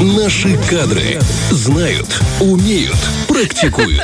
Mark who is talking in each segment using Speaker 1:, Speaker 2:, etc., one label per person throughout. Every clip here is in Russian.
Speaker 1: Наши кадры знают, умеют, практикуют.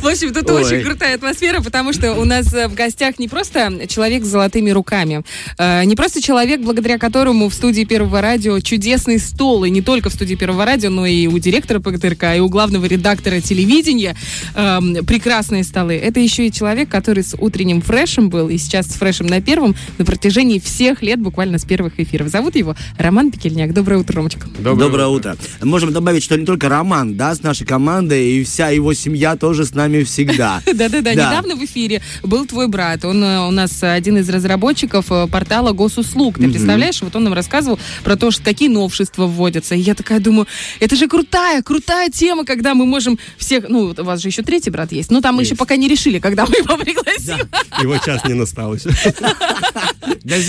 Speaker 2: В общем, тут
Speaker 3: Ой.
Speaker 2: очень крутая атмосфера, потому что у нас э, в гостях не просто человек с золотыми руками, э, не просто человек, благодаря которому в студии Первого радио чудесный стол, и не только в студии Первого радио, но и у директора ПГТРК, и у главного редактора телевидения эм, прекрасные столы. Это еще и человек, который с утренним фрешем был, и сейчас с фрешем на первом на протяжении всех лет, буквально с первых эфиров. Зовут его Роман Пекельняк. Доброе утро, Ромочка.
Speaker 3: Доброе, утро. Можем добавить, что не только Роман, да, с нашей командой, и вся его семья тоже с нами всегда.
Speaker 2: Да-да-да,
Speaker 3: Да.
Speaker 2: недавно в эфире был твой брат. Он э, у нас один из разработчиков э, портала госуслуг. Ты представляешь, вот он нам рассказывал про то, что какие новшества вводятся. И я такая думаю, это же крутая, крутая тема, когда мы можем всех... Ну, у вас же еще третий брат есть. Но там мы еще пока не решили, когда мы его пригласим.
Speaker 4: Его час не настал еще. Нас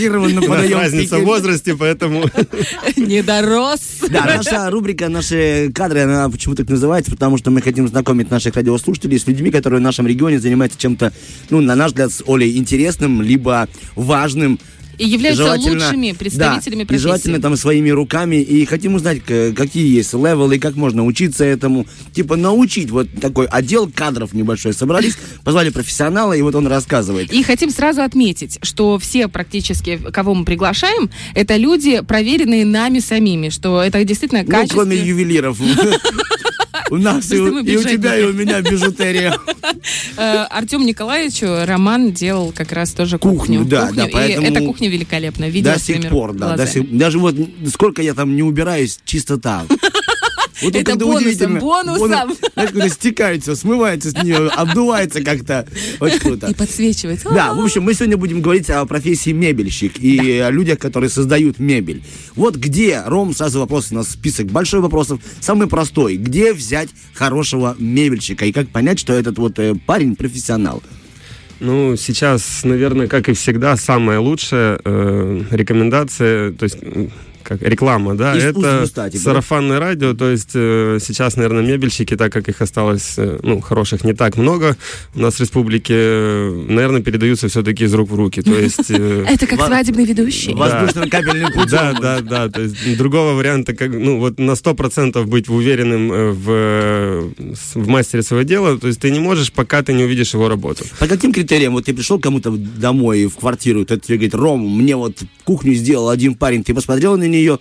Speaker 3: подаем
Speaker 4: разница в возрасте, поэтому...
Speaker 2: Не дорос.
Speaker 3: Да, наша рубрика, наши кадры, она почему так называется, потому что мы хотим знакомить наших радиослушателей с людьми, которые в нашем регионе занимаются чем-то, ну, на наш взгляд, с Олей интересным, либо важным.
Speaker 2: И являются
Speaker 3: Желательно-
Speaker 2: лучшими представителями
Speaker 3: да, и
Speaker 2: профессии.
Speaker 3: желательно там своими руками. И хотим узнать, какие есть левелы, как можно учиться этому. Типа научить. Вот такой отдел кадров небольшой. Собрались, позвали профессионала, и вот он рассказывает.
Speaker 2: И хотим сразу отметить, что все практически, кого мы приглашаем, это люди, проверенные нами самими, что это действительно
Speaker 3: Ну,
Speaker 2: качество.
Speaker 3: кроме ювелиров. У нас и у тебя, и у меня бижутерия.
Speaker 2: Э, Артему Николаевичу Роман делал как раз тоже кухню.
Speaker 3: Да, да,
Speaker 2: И
Speaker 3: поэтому-
Speaker 2: эта кухня великолепная. Видела
Speaker 3: До сих пор, да. Даже вот сколько я там не убираюсь, чистота. Вот
Speaker 2: Это бонусом, бонусом.
Speaker 3: бонус, Знаешь, когда стекается, смывается с нее, обдувается как-то. Очень круто.
Speaker 2: И подсвечивается.
Speaker 3: Да, в общем, мы сегодня будем говорить о профессии мебельщик и о людях, которые создают мебель. Вот где, Ром, сразу вопрос, у нас список большой вопросов. Самый простой. Где взять хорошего мебельщика и как понять, что этот вот э, парень профессионал?
Speaker 4: Ну, сейчас, наверное, как и всегда, самая лучшая э, рекомендация, то есть как реклама, да, это
Speaker 3: стати, да?
Speaker 4: сарафанное радио, то есть э, сейчас, наверное, мебельщики, так как их осталось, э, ну, хороших не так много, у нас в республике, э, наверное, передаются все-таки из рук в руки, то есть... э,
Speaker 2: Это как свадебный ведущий.
Speaker 3: Воздушно-капельным путем.
Speaker 4: Да, да, да. То есть другого варианта, как, ну, вот на 100% быть уверенным э, в, в мастере своего дела, то есть ты не можешь, пока ты не увидишь его работу.
Speaker 3: По каким критериям? Вот ты пришел к кому-то домой, в квартиру, тот тебе говорит, Ром, мне вот кухню сделал один парень, ты посмотрел на нее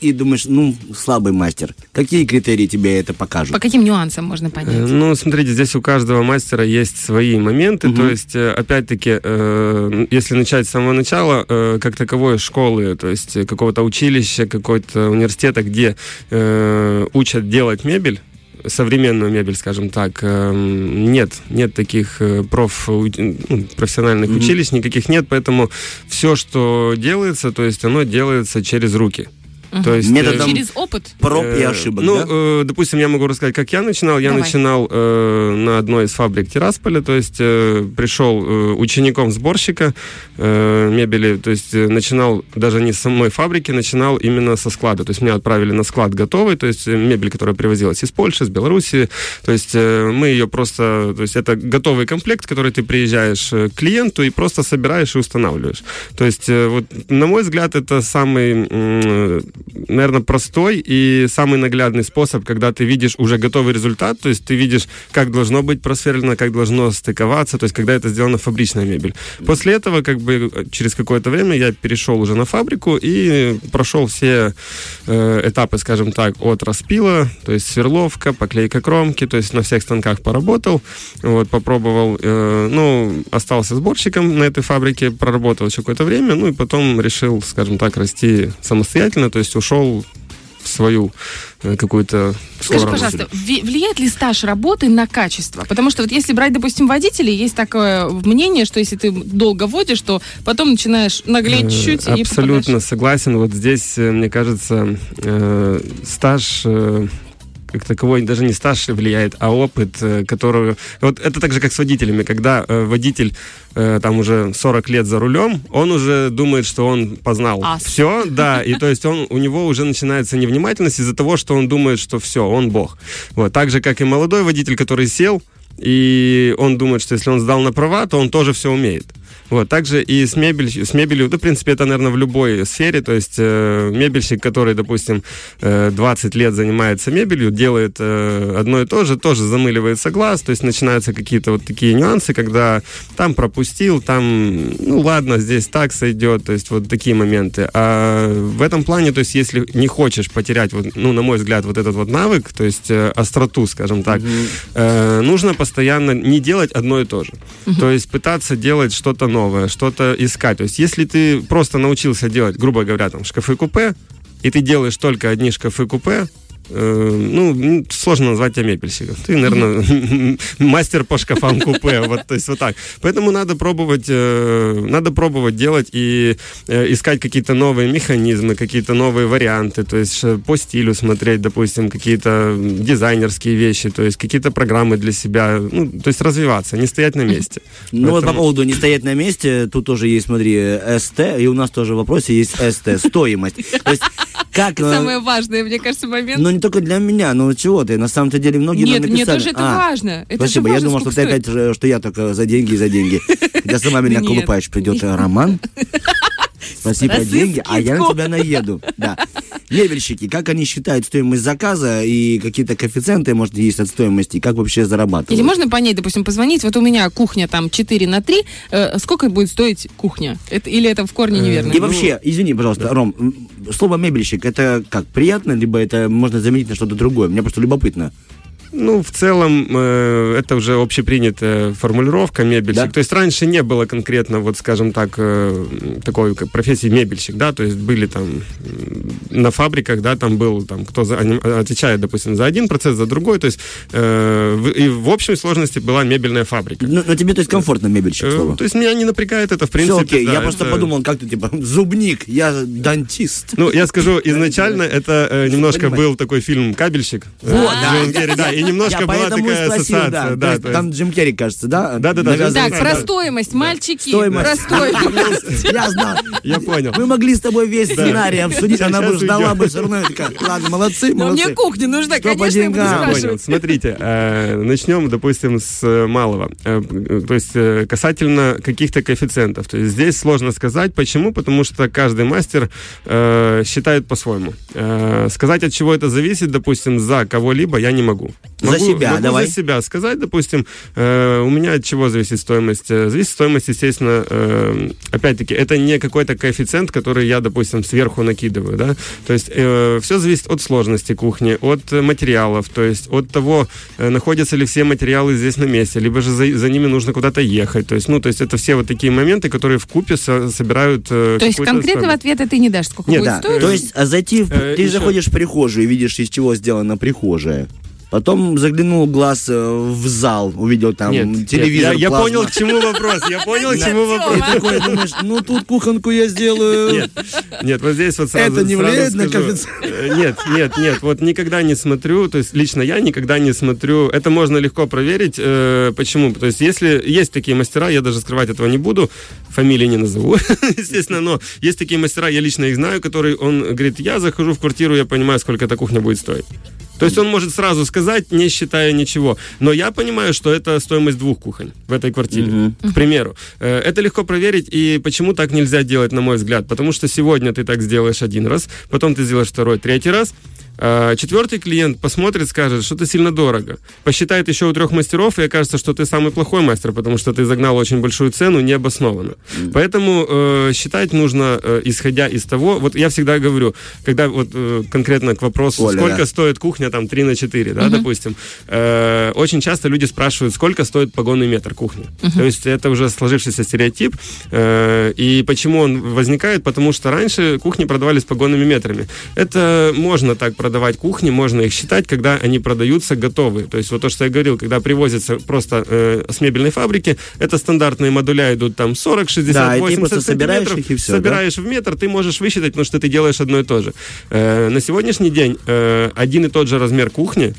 Speaker 3: и думаешь, ну, слабый мастер. Какие критерии тебе это покажут?
Speaker 2: По каким нюансам можно
Speaker 4: Э,
Speaker 2: понять?
Speaker 4: Ну, смотрите, здесь у каждого мастера есть свои моменты. То есть, э, опять-таки, э, если начать с самого начала, э, как таковой школы, то есть э, какого-то училища, какой-то университета, где э, учат делать мебель, современную мебель, скажем так, э, нет, нет таких э, проф, ну, профессиональных
Speaker 3: Мгм.
Speaker 4: училищ, никаких нет, поэтому все, что делается, то есть оно делается через руки. То есть, э,
Speaker 3: Методом
Speaker 2: Через опыт?
Speaker 3: Проб и
Speaker 4: Э,
Speaker 3: ошибок,
Speaker 4: Ну,
Speaker 3: да?
Speaker 4: э, допустим, я могу рассказать, как я начинал. Я
Speaker 2: Давай.
Speaker 4: начинал э, на одной из фабрик Тирасполя, то есть э, пришел э, учеником сборщика э, мебели, то есть э, начинал даже не с самой фабрики, начинал именно со склада. То есть меня отправили на склад готовый, то есть э, мебель, которая привозилась из Польши, из Белоруссии. То есть э, мы ее просто, то есть это готовый комплект, который ты приезжаешь э, к клиенту и просто собираешь и устанавливаешь. То есть, э, вот, на мой взгляд, это самый, наверное, простой и самый наглядный способ, когда ты видишь уже готовый результат, то есть ты видишь, как должно быть просверлено, как должно стыковаться, то есть когда это сделана фабричная мебель. После этого, как бы, через какое-то время я перешел уже на фабрику и прошел все э, этапы, скажем так, от распила, то есть сверловка, поклейка кромки, то есть на всех станках поработал, вот, попробовал, э, ну, остался сборщиком на этой фабрике, проработал еще какое-то время, ну, и потом решил, скажем так, расти самостоятельно, то есть ушел в свою э, какую-то
Speaker 2: Скажи, пожалуйста, влияет ли стаж работы на качество? Потому что вот если брать, допустим, водителей, есть такое мнение, что если ты долго водишь, то потом начинаешь наглеть
Speaker 4: Э,
Speaker 2: чуть-чуть и
Speaker 4: Абсолютно
Speaker 2: попадаешь.
Speaker 4: согласен. Вот здесь, э, мне кажется, стаж как таковой даже не стаж влияет, а опыт, э, который... Вот это так же, как с водителями. Когда э, водитель э, там уже 40 лет за рулем, он уже думает, что он познал
Speaker 2: Ас.
Speaker 4: все, да, и то есть он, у него уже начинается невнимательность из-за того, что он думает, что все, он бог. Вот, так же, как и молодой водитель, который сел, и он думает, что если он сдал на права, то он тоже все умеет. Вот, также и с, мебель, с мебелью, да, в принципе, это, наверное, в любой сфере, то есть э, мебельщик, который, допустим, э, 20 лет занимается мебелью, делает э, одно и то же, тоже замыливается глаз, то есть начинаются какие-то вот такие нюансы, когда там пропустил, там, ну ладно, здесь так сойдет, то есть вот такие моменты. А в этом плане, то есть если не хочешь потерять, вот, ну, на мой взгляд, вот этот вот навык, то есть э, остроту, скажем так, э, нужно постоянно не делать одно и то же. То есть пытаться делать что-то новое, что-то искать. То есть если ты просто научился делать, грубо говоря, там, шкафы-купе, и ты делаешь только одни шкафы-купе, ну, м, сложно назвать тебя мебельщиком. Ты, наверное, мастер по шкафам купе. Вот, то есть вот так. Поэтому надо пробовать, э, надо пробовать делать и э, искать какие-то новые механизмы, какие-то новые варианты. То есть э, по стилю смотреть, допустим, какие-то дизайнерские вещи, то есть какие-то программы для себя. Ну, то есть развиваться, не стоять на месте.
Speaker 3: Ну вот по поводу не стоять на месте, тут тоже есть, смотри, СТ, и у нас тоже в вопросе есть СТ, стоимость. То есть как... э,
Speaker 2: Самое важное, мне кажется, момент.
Speaker 3: Ну не только для меня, но чего ты, на самом-то деле многие нам
Speaker 2: Нет, мне
Speaker 3: написали.
Speaker 2: тоже это
Speaker 3: А,
Speaker 2: важно. Это же
Speaker 3: Спасибо, я
Speaker 2: важно,
Speaker 3: думал, что ты
Speaker 2: стоит.
Speaker 3: опять, же, что я только за деньги и за деньги. Когда сама меня колупаешь, придет э, Роман. Спасибо, деньги, а я на тебя наеду. Да. Мебельщики, как они считают стоимость заказа и какие-то коэффициенты, может, есть от стоимости, и как вообще зарабатывают?
Speaker 2: Или можно понять, допустим, позвонить, вот у меня кухня там 4 на 3, э, сколько будет стоить кухня? Это, или это в корне неверно?
Speaker 3: И вообще, извини, пожалуйста, Ром, слово мебельщик, это как, приятно, либо это можно заменить на что-то другое? Мне просто любопытно.
Speaker 4: Ну, в целом, э, это уже общепринятая формулировка мебельщик.
Speaker 3: Да.
Speaker 4: То есть раньше не было конкретно, вот скажем так, э, такой как профессии мебельщик, да, то есть были там на фабриках, да, там был там, кто за, они- отвечает, допустим, за один процесс, за другой, то есть э, в, и в общей сложности была мебельная фабрика.
Speaker 3: Ну, но тебе, то есть, комфортно мебельщик
Speaker 4: Э,
Speaker 3: слово?
Speaker 4: То есть меня не напрягает это, в принципе.
Speaker 3: Все окей,
Speaker 4: да,
Speaker 3: я просто
Speaker 4: это-
Speaker 3: подумал, как ты, типа, зубник, я дантист.
Speaker 4: Ну, я скажу, изначально это э, немножко был такой фильм «Кабельщик». э,
Speaker 3: Вот,
Speaker 4: с
Speaker 3: да.
Speaker 4: Джимом Керри, да, и немножко
Speaker 3: Я
Speaker 4: была
Speaker 3: поэтому
Speaker 4: такая
Speaker 3: спросил,
Speaker 4: ассоциация.
Speaker 3: да.
Speaker 4: да,
Speaker 3: То есть
Speaker 4: то есть-
Speaker 3: Там Джим Керри, кажется, да? Навязывает
Speaker 2: Так,
Speaker 4: Да,
Speaker 2: про
Speaker 4: да.
Speaker 2: стоимость, мальчики,
Speaker 3: Стоимость.
Speaker 2: про стоимость.
Speaker 3: Я знал.
Speaker 4: Я понял.
Speaker 3: Мы могли с тобой весь сценарий обсудить, она бы ждала бы все равно. Ладно, молодцы,
Speaker 2: Но
Speaker 3: молодцы.
Speaker 2: мне кухня нужна, конечно, я буду спрашивать.
Speaker 4: Смотрите, э, начнем, допустим, с э, малого. Э, то есть касательно каких-то коэффициентов. То есть здесь сложно сказать. Почему? Потому что каждый мастер считает по-своему. Сказать, от чего это зависит, допустим, за кого-либо я не могу.
Speaker 3: За
Speaker 4: Могу-
Speaker 3: себя,
Speaker 4: могу
Speaker 3: давай.
Speaker 4: за себя сказать, допустим, э, у меня от чего зависит стоимость? Э, Зависит стоимость, естественно, э, опять-таки, это не какой-то коэффициент, который я, допустим, сверху накидываю, да, то есть все зависит от сложности кухни, от э, материалов, то есть от того, э, находятся ли все материалы здесь на месте, либо же за, за ними нужно куда-то ехать, то есть, ну, то есть это все вот такие моменты, которые в купе собирают э,
Speaker 2: То есть конкретного
Speaker 4: стоимость.
Speaker 2: ответа ты не дашь, сколько
Speaker 4: Нет,
Speaker 2: будет
Speaker 3: Да,
Speaker 2: стоить?
Speaker 3: то есть а зайти, в-
Speaker 4: Э,
Speaker 3: ты
Speaker 4: еще-
Speaker 3: заходишь в прихожую и видишь, из чего сделана прихожая. Потом заглянул глаз э, в зал, увидел там
Speaker 4: Нет, нет,
Speaker 3: телевизор.
Speaker 4: я, я
Speaker 3: плазма.
Speaker 4: понял, к чему вопрос, я понял, к чему
Speaker 3: И
Speaker 4: вопрос.
Speaker 3: такой думаешь, ну тут кухонку я сделаю.
Speaker 4: Нет, нет, вот здесь вот сразу
Speaker 3: Это не влияет на коэффициент?
Speaker 4: Э, Нет, нет, нет, вот никогда не смотрю, то есть лично я никогда не смотрю, это можно легко проверить, э, почему, то есть если есть такие мастера, я даже скрывать этого не буду, фамилии не назову, естественно, но есть такие мастера, я лично их знаю, которые, он говорит, я захожу в квартиру, я понимаю, сколько эта кухня будет стоить. То есть он может сразу сказать, не считая ничего. Но я понимаю, что это стоимость двух кухонь в этой квартире, к примеру. Э, Это легко проверить, и почему так нельзя делать, на мой взгляд? Потому что сегодня ты так сделаешь один раз, потом ты сделаешь второй, третий раз, Четвертый клиент посмотрит, скажет, что это сильно дорого. Посчитает еще у трех мастеров, и окажется, что ты самый плохой мастер, потому что ты загнал очень большую цену необоснованно. Поэтому э, считать нужно, э, исходя из того, вот я всегда говорю, когда вот э, конкретно к вопросу,
Speaker 3: Оля,
Speaker 4: сколько
Speaker 3: да.
Speaker 4: стоит кухня там 3 на 4, да, допустим, э, очень часто люди спрашивают, сколько стоит погонный метр кухни. То есть это уже сложившийся стереотип. Э, и почему он возникает? Потому что раньше кухни продавались погонными метрами. Это можно так продавать кухни, можно их считать, когда они продаются готовые. То есть вот то, что я говорил, когда привозятся просто э, с мебельной фабрики, это стандартные модуля идут там 40, 60,
Speaker 3: Да, и ты
Speaker 4: 80
Speaker 3: просто собираешь
Speaker 4: сантиметров,
Speaker 3: их, и всё,
Speaker 4: собираешь в метр, ты можешь высчитать, потому что ты делаешь одно и то же. Э, на сегодняшний день э, один и тот же размер кухни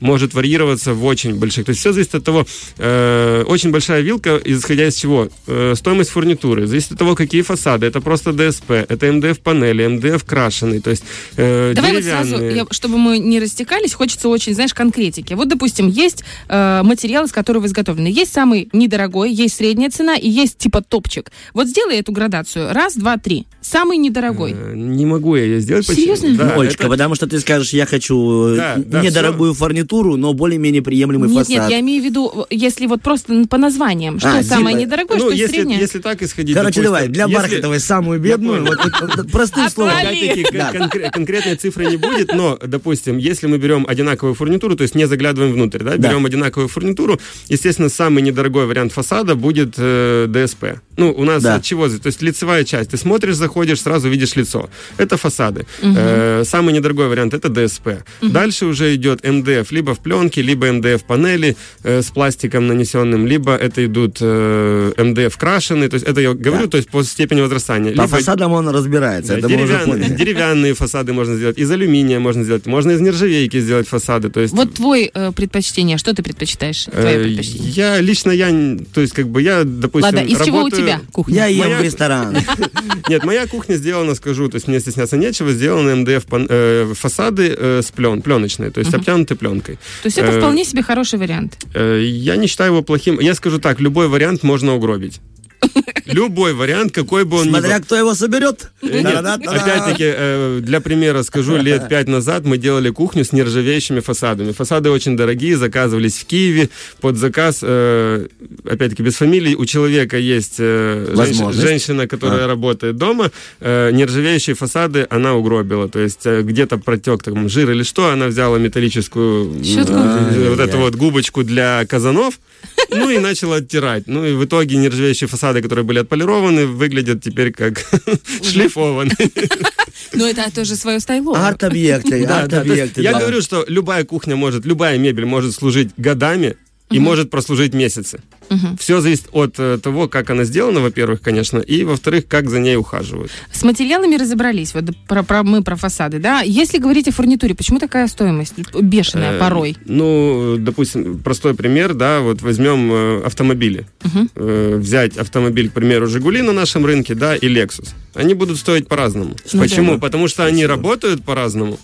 Speaker 4: может варьироваться в очень больших. То есть все зависит от того, э, очень большая вилка, исходя из чего? Э, стоимость фурнитуры, зависит от того, какие фасады. Это просто ДСП, это МДФ-панели, МДФ крашеный, то есть э,
Speaker 2: Давай вот сразу, я- чтобы мы не растекались, хочется очень, знаешь, конкретики. Вот, допустим, есть э, материал, из которого изготовлены. Есть самый недорогой, есть средняя цена и есть типа топчик. Вот сделай эту градацию. Раз, два, три. Самый недорогой.
Speaker 4: Э, Не могу я ее сделать.
Speaker 2: Серьезно?
Speaker 4: Да,
Speaker 3: Олечка,
Speaker 4: это-
Speaker 3: потому что ты скажешь, я хочу э,
Speaker 4: Да, да,
Speaker 3: недорогую фурнитуру, но более-менее приемлемый
Speaker 2: Нет,
Speaker 3: фасад.
Speaker 2: нет, я имею в виду, если вот просто по названиям, что
Speaker 3: А,
Speaker 2: самое
Speaker 3: типа,
Speaker 2: недорогое,
Speaker 4: ну,
Speaker 2: что
Speaker 4: если,
Speaker 2: среднее.
Speaker 4: если так исходить,
Speaker 3: Короче,
Speaker 4: допустим,
Speaker 3: давай, для
Speaker 4: если-
Speaker 3: Бархатовой самую бедную, вот, вот, вот простым словом.
Speaker 4: Конкретной цифры не будет, но, допустим, если мы берем одинаковую фурнитуру, то есть не заглядываем внутрь, да,
Speaker 3: Да.
Speaker 4: берем одинаковую фурнитуру, естественно, самый недорогой вариант фасада будет э, ДСП. Ну, у нас
Speaker 3: Да.
Speaker 4: от чего? То есть лицевая часть. Ты смотришь, заходишь, сразу видишь лицо. Это фасады. Э, самый недорогой вариант это ДСП. Дальше уже идет МДФ, либо в пленке, либо МДФ панели э, с пластиком нанесенным, либо это идут э, МДФ крашеные. То есть это я говорю,
Speaker 3: Да.
Speaker 4: то есть по степени возрастания.
Speaker 3: По
Speaker 4: Либо
Speaker 3: фасадам он разбирается,
Speaker 4: да,
Speaker 3: это
Speaker 4: деревянные, деревянные фасады можно сделать, из алюминия можно сделать, можно из нержавейки сделать фасады. То есть,
Speaker 2: Вот твой э, предпочтение, что ты предпочитаешь? Твое
Speaker 4: э,
Speaker 2: предпочтение.
Speaker 4: я лично, я, то есть, как бы, я, допустим,
Speaker 2: Ладно, из чего у
Speaker 4: работаю-
Speaker 2: тебя кухня?
Speaker 3: Я ем
Speaker 4: Моя-
Speaker 3: в ресторан.
Speaker 4: Нет, моя кухня сделана, скажу, то есть мне стесняться нечего, сделаны МДФ э, фасады э, с плен, пленочные, то есть обтянуты пленкой.
Speaker 2: То есть это
Speaker 4: э,
Speaker 2: вполне себе хороший вариант.
Speaker 4: Э, я не считаю его плохим. Я скажу так, любой вариант можно угробить. Любой вариант, какой бы он ни был.
Speaker 3: Смотря кто его соберет.
Speaker 4: Опять-таки, э, для примера скажу, лет пять назад мы делали кухню с нержавеющими фасадами. Фасады очень дорогие, заказывались в Киеве под заказ, э, опять-таки, без фамилий. У человека есть э, женщина, которая работает дома, нержавеющие фасады она угробила. То есть где-то протек там, жир или что, она взяла металлическую вот эту вот губочку для казанов, ну и начала оттирать. Ну и в итоге нержавеющие фасады, которые были отполированы, выглядят теперь как шлифованные.
Speaker 2: Но это тоже свое стайло.
Speaker 3: Арт-объекты, арт-объекты.
Speaker 4: я говорю, что любая кухня может, любая мебель может служить годами и может прослужить месяцы. Все зависит от э, того, как она сделана, во-первых, конечно, и, во-вторых, как за ней ухаживают.
Speaker 2: С материалами разобрались. Вот про, про- мы про фасады, да? Если говорить о фурнитуре, почему такая стоимость бешеная
Speaker 4: Э,
Speaker 2: порой?
Speaker 4: Ну, допустим, простой пример, да, вот возьмем э, автомобили. Э, взять автомобиль, к примеру, Жигули на нашем рынке, да, и Lexus. Они будут стоить по-разному.
Speaker 2: Ну
Speaker 4: Почему?
Speaker 3: да.
Speaker 4: Потому что они работают по-разному.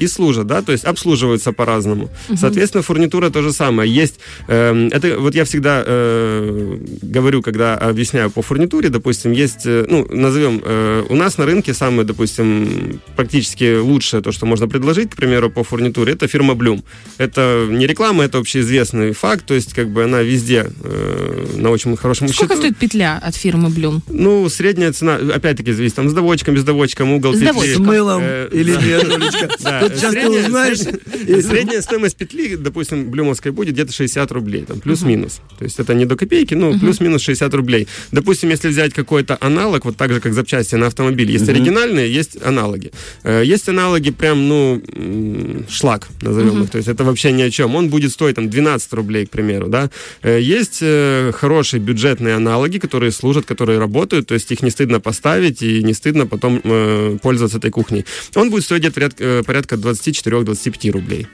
Speaker 4: И служат, да, то есть обслуживаются по-разному. Соответственно, фурнитура то же самое. Есть, эм, это вот я всегда э, говорю, когда объясняю по фурнитуре, допустим, есть, э, ну, назовем, э, у нас на рынке самое, допустим, практически лучшее то, что можно предложить, к примеру, по фурнитуре, это фирма Bloom. Это не реклама, это общеизвестный факт, то есть как бы она везде э, на очень хорошем
Speaker 2: Сколько
Speaker 4: счету.
Speaker 2: стоит петля от фирмы Блюм?
Speaker 4: Ну, средняя цена, опять-таки, зависит там с доводчиком, без доводчиком, угол
Speaker 2: С
Speaker 4: петли.
Speaker 3: С мылом
Speaker 4: Э,
Speaker 3: или нет?
Speaker 4: Да,
Speaker 3: Тут сейчас ты
Speaker 4: средняя-
Speaker 3: узнаешь.
Speaker 4: средняя- стоимость петли, допустим, блюмовской будет где-то 60 рублей, там, плюс-минус. То есть это не до копейки, но плюс-минус 60 рублей. Допустим, если взять какой-то аналог, вот так же, как запчасти на автомобиле, есть оригинальные, есть аналоги. Э, Есть аналоги прям, ну, шлак, назовем их. То есть это вообще ни о чем. Он будет стоить там 12 рублей, к примеру, да. Э, Есть э, хорошие бюджетные аналоги, которые служат, которые работают, то есть их не стыдно поставить и не стыдно потом пользоваться этой кухней. Он будет стоить где-то порядка, порядка 24-25 рублей.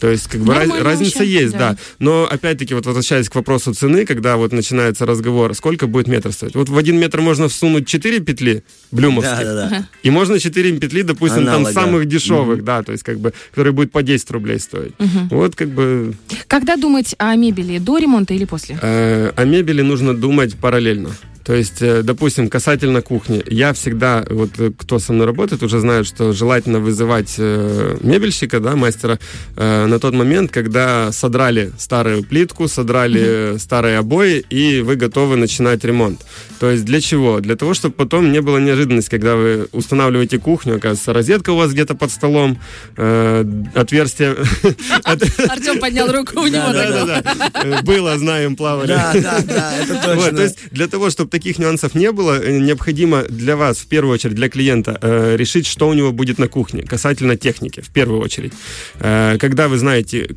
Speaker 4: То есть, как бы раз-
Speaker 2: Нормально
Speaker 4: разница
Speaker 2: вообще,
Speaker 4: есть,
Speaker 2: да.
Speaker 4: да. Но, опять-таки, вот возвращаясь к вопросу цены, когда вот начинается разговор, сколько будет метр стоить? Вот в один метр можно всунуть 4 петли блюмовских,
Speaker 3: Да, да, да.
Speaker 4: и можно 4 петли, допустим,
Speaker 3: Аналога.
Speaker 4: там самых дешевых, да, то есть, как бы, которые будут по 10 рублей стоить. Вот, как бы,
Speaker 2: Когда думать о мебели? До ремонта или после?
Speaker 4: Э, о мебели нужно думать параллельно. То есть, э, допустим, касательно кухни, я всегда, вот э, кто со мной работает, уже знает, что желательно вызывать э, мебельщика, да, мастера, на тот момент, когда содрали старую плитку, содрали э, старые обои, и вы готовы начинать ремонт. То есть для чего? Для того, чтобы потом не было неожиданности, когда вы устанавливаете кухню, оказывается, розетка у вас где-то под столом, отверстие...
Speaker 2: Артем поднял руку у него.
Speaker 4: Было, знаем, плавали.
Speaker 3: Да, да, да, это
Speaker 4: Вот, то
Speaker 3: точно.
Speaker 4: есть для того, чтобы таких нюансов не было, э, необходимо для вас, в первую очередь, для клиента, э, решить, что у него будет на кухне, касательно техники, в первую очередь. Э, когда вы знаете,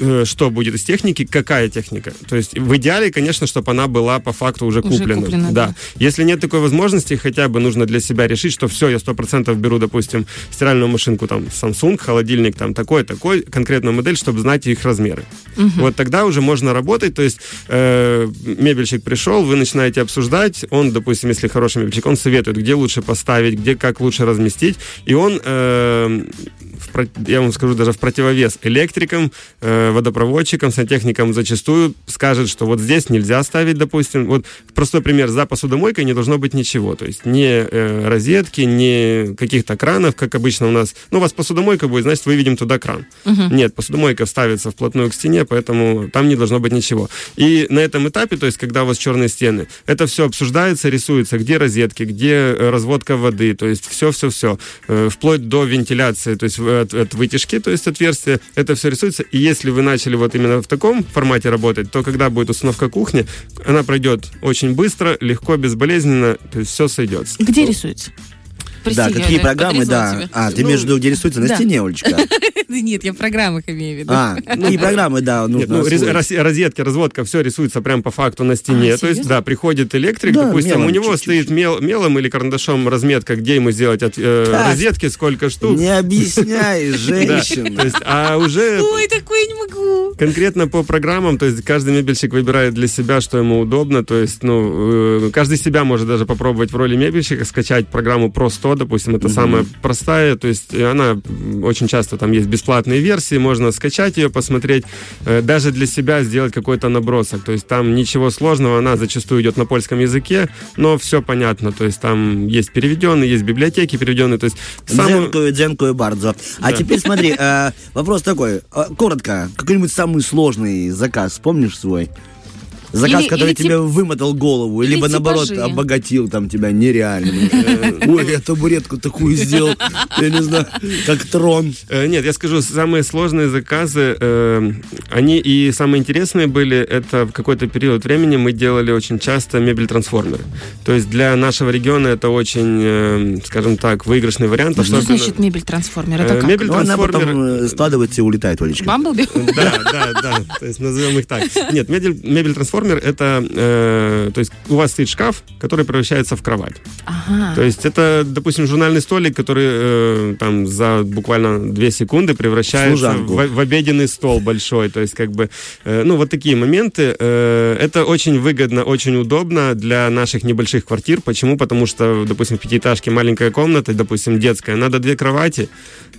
Speaker 4: э, что будет из техники, какая техника. То есть в идеале, конечно, чтобы она была по факту уже
Speaker 2: Уже
Speaker 4: куплена.
Speaker 2: куплена,
Speaker 4: да.
Speaker 2: да.
Speaker 4: Если нет такой возможности, хотя бы нужно для себя решить, что все, я 100% беру, допустим, стиральную машинку, там, Samsung, холодильник, там, такой, такой, конкретную модель, чтобы знать их размеры. Вот тогда уже можно работать, то есть э, мебельщик пришел, вы начинаете обсуждать, он, допустим, если хороший мебельщик, он советует, где лучше поставить, где как лучше разместить, и он, э, в я вам скажу, даже в противовес электрикам, э, водопроводчикам, сантехникам зачастую скажет, что вот здесь нельзя ставить, допустим, вот простой пример, за посудомойкой не должно быть ничего, то есть ни э, розетки, ни каких-то кранов, как обычно у нас, ну, у вас посудомойка будет, значит, выведем туда кран. Нет, посудомойка ставится вплотную к стене, поэтому там не должно быть ничего. И на этом этапе, то есть, когда у вас черные стены, это все обсуждается, рисуется, где розетки, где э, разводка воды, то есть все-все-все, вплоть до вентиляции, то есть от, от вытяжки, то есть отверстия, это все рисуется. И если вы начали вот именно в таком формате работать, то когда будет установка кухни, она пройдет очень быстро, легко, безболезненно, то есть все сойдется.
Speaker 5: Где рисуется?
Speaker 3: Да,
Speaker 5: Прости,
Speaker 3: какие
Speaker 5: я
Speaker 3: программы, да.
Speaker 5: тебя.
Speaker 3: А, ты
Speaker 4: Ну,
Speaker 3: виду, где рисуется на
Speaker 5: да.
Speaker 3: стене, Олечка?
Speaker 2: Нет, я в программах имею в виду.
Speaker 3: А, какие программы, да,
Speaker 4: Нет,
Speaker 3: нужно
Speaker 4: ну, розетки, разводка, все рисуется прям по факту на стене.
Speaker 5: А,
Speaker 4: То есть, да, приходит электрик,
Speaker 3: Да,
Speaker 4: допустим,
Speaker 3: мелом
Speaker 4: у него стоит мел- мелом или карандашом разметка, где ему сделать от, э,
Speaker 3: Так.
Speaker 4: розетки, сколько штук.
Speaker 3: Не объясняй,
Speaker 4: Да.
Speaker 3: женщина.
Speaker 4: То есть, а уже
Speaker 2: Ой, такое не могу.
Speaker 4: конкретно по программам, то есть каждый мебельщик выбирает для себя, что ему удобно. То есть, ну, э, каждый себя может даже попробовать в роли мебельщика, скачать программу Pro 100, допустим, это самая простая. То есть э, она очень часто там есть бесплатные версии, можно скачать ее, посмотреть, э, даже для себя сделать какой-то набросок. То есть там ничего сложного, она зачастую идет на польском языке, но все понятно. То есть там есть переведенные, есть библиотеки переведенные. То есть самую-
Speaker 3: Дзенкую, дзенкую бардзо. А теперь смотри, э, вопрос такой. Коротко, какой-нибудь самый сложный заказ, помнишь свой? Заказ,
Speaker 2: Или-
Speaker 3: который
Speaker 2: или
Speaker 3: тебе вымотал голову,
Speaker 2: или
Speaker 3: либо наоборот обогатил там тебя нереально. Ой, я табуретку такую сделал, я не знаю, как трон.
Speaker 4: Э, Нет, я скажу, самые сложные заказы, э, они и самые интересные были, это в какой-то период времени мы делали очень часто мебель-трансформеры. То есть для нашего региона это очень, э, скажем так, выигрышный вариант.
Speaker 5: Что
Speaker 4: особенно-
Speaker 5: значит мебель-трансформер? Это как?
Speaker 4: мебель-
Speaker 3: Ну, она потом
Speaker 4: Трансформер.
Speaker 3: складывается и улетает, Олечка.
Speaker 2: Бамблби?
Speaker 4: Да, да, да. То есть назовем их так. Нет, мебель, мебель-трансформер это, э, то есть у вас стоит шкаф, который превращается в кровать.
Speaker 5: Ага.
Speaker 4: То есть это, допустим, журнальный столик, который э, там за буквально две секунды превращается в, в обеденный стол большой. То есть как бы, э, ну вот такие моменты. Э, это очень выгодно, очень удобно для наших небольших квартир. Почему? Потому что, допустим, в пятиэтажке маленькая комната, допустим, детская, надо две кровати,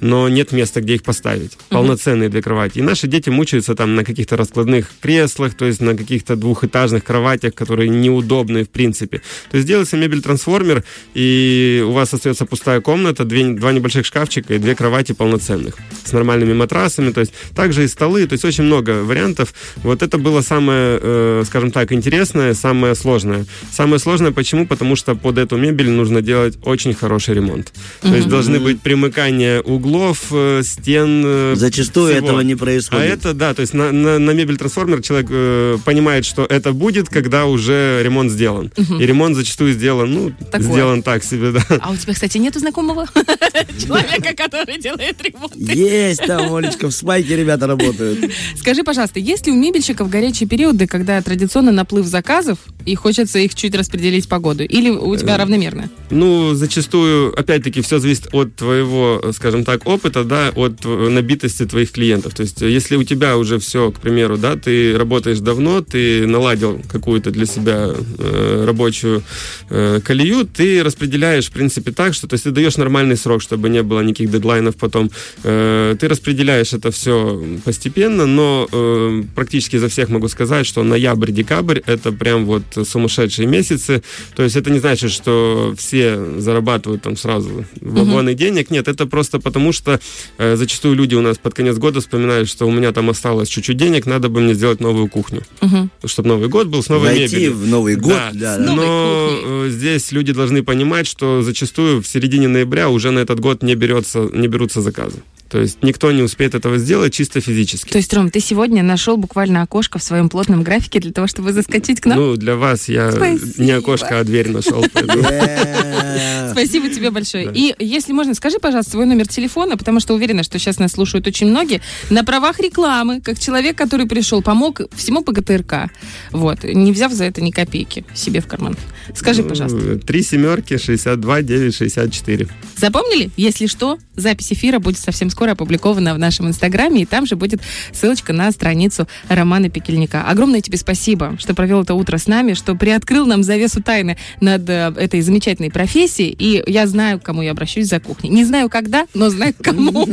Speaker 4: но нет места, где их поставить. Полноценные две кровати. И наши дети мучаются там на каких-то раскладных креслах, то есть на каких-то двухэтажных кроватях, которые неудобные в принципе. То есть делается мебель-трансформер, и у вас остается пустая комната, две, два небольших шкафчика и две кровати полноценных с нормальными матрасами, то есть также и столы, то есть очень много вариантов. Вот это было самое, э, скажем так, интересное, самое сложное. Самое сложное почему? Потому что под эту мебель нужно делать очень хороший ремонт. То есть должны быть примыкания углов, э, стен. э,
Speaker 3: Зачастую
Speaker 4: всего.
Speaker 3: этого не
Speaker 4: А
Speaker 3: происходит.
Speaker 4: это, да, то есть на, на, на мебель-трансформер человек э, понимает, что это будет, когда уже ремонт сделан. И ремонт зачастую сделан, ну,
Speaker 2: Такое.
Speaker 4: сделан так себе, да.
Speaker 5: А у тебя, кстати, нету знакомого человека, который делает ремонт?
Speaker 3: Есть там, Олечка, в спайке ребята работают.
Speaker 2: Скажи, пожалуйста, есть ли у мебельщиков горячие периоды, когда традиционно наплыв заказов и хочется их чуть распределить по году? Или у
Speaker 4: Э,
Speaker 2: тебя равномерно?
Speaker 4: Ну, зачастую, опять-таки, все зависит от твоего, э, скажем так, опыта, да, от э, набитости твоих клиентов. То есть, э, если у тебя уже все, к примеру, да, ты работаешь давно, ты наладил какую-то для себя э, рабочую э, колею, ты распределяешь, в принципе, так, что, то есть, ты даешь нормальный срок, чтобы не было никаких дедлайнов потом. Э, ты распределяешь это все постепенно, но э, практически за всех могу сказать, что ноябрь-декабрь это прям вот сумасшедшие месяцы. То есть это не значит, что все зарабатывают там сразу вагоны денег. Нет, это просто потому, что э, зачастую люди у нас под конец года вспоминают, что у меня там осталось чуть-чуть денег, надо бы мне сделать новую кухню.
Speaker 2: Мгм.
Speaker 4: Чтобы Новый год был с новой
Speaker 3: Войти
Speaker 4: мебелью.
Speaker 3: в Новый год,
Speaker 4: Да.
Speaker 3: да,
Speaker 2: С
Speaker 3: да.
Speaker 2: новой
Speaker 4: Но
Speaker 2: кухней.
Speaker 4: э, здесь люди должны понимать, что зачастую в середине ноября уже на этот год не, берется, не берутся заказы. То есть никто не успеет этого сделать чисто физически.
Speaker 2: То есть, Ром, ты сегодня нашел буквально окошко в своем плотном графике для того, чтобы заскочить к нам?
Speaker 4: Ну, для вас я
Speaker 2: Спасибо.
Speaker 4: не окошко, а дверь нашел.
Speaker 3: Э,
Speaker 2: Спасибо тебе большое. И если можно, скажи, пожалуйста, свой номер телефона, потому что уверена, что сейчас нас слушают очень многие, на правах рекламы, как человек, который пришел, помог всему ПГТРК, вот, не взяв за это ни копейки себе в карман. Скажи, пожалуйста.
Speaker 4: Э, Три семерки, 62, 9, 64.
Speaker 2: Запомнили? Если что, запись эфира будет совсем скоро опубликована в нашем инстаграме, и там же будет ссылочка на страницу Романа Пекельника. Огромное тебе спасибо, что провел это утро с нами, что приоткрыл нам завесу тайны над э, этой замечательной профессией, и я знаю, к кому я обращусь за кухней. Не знаю когда, но знаю к кому.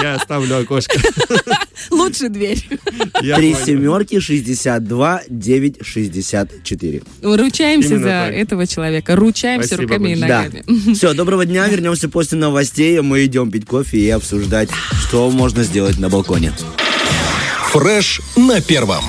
Speaker 4: Я оставлю окошко.
Speaker 2: Лучше дверь.
Speaker 3: Три семерки, 62, 9, 64.
Speaker 2: Ручаемся
Speaker 4: Именно
Speaker 2: за
Speaker 4: так.
Speaker 2: этого человека. Ручаемся
Speaker 4: Спасибо
Speaker 2: руками и
Speaker 4: большое.
Speaker 3: Да.
Speaker 2: ногами.
Speaker 3: Все, доброго дня. Вернемся после новостей. Мы идем пить кофе и обсуждать, что можно сделать на балконе.
Speaker 1: Фреш на первом.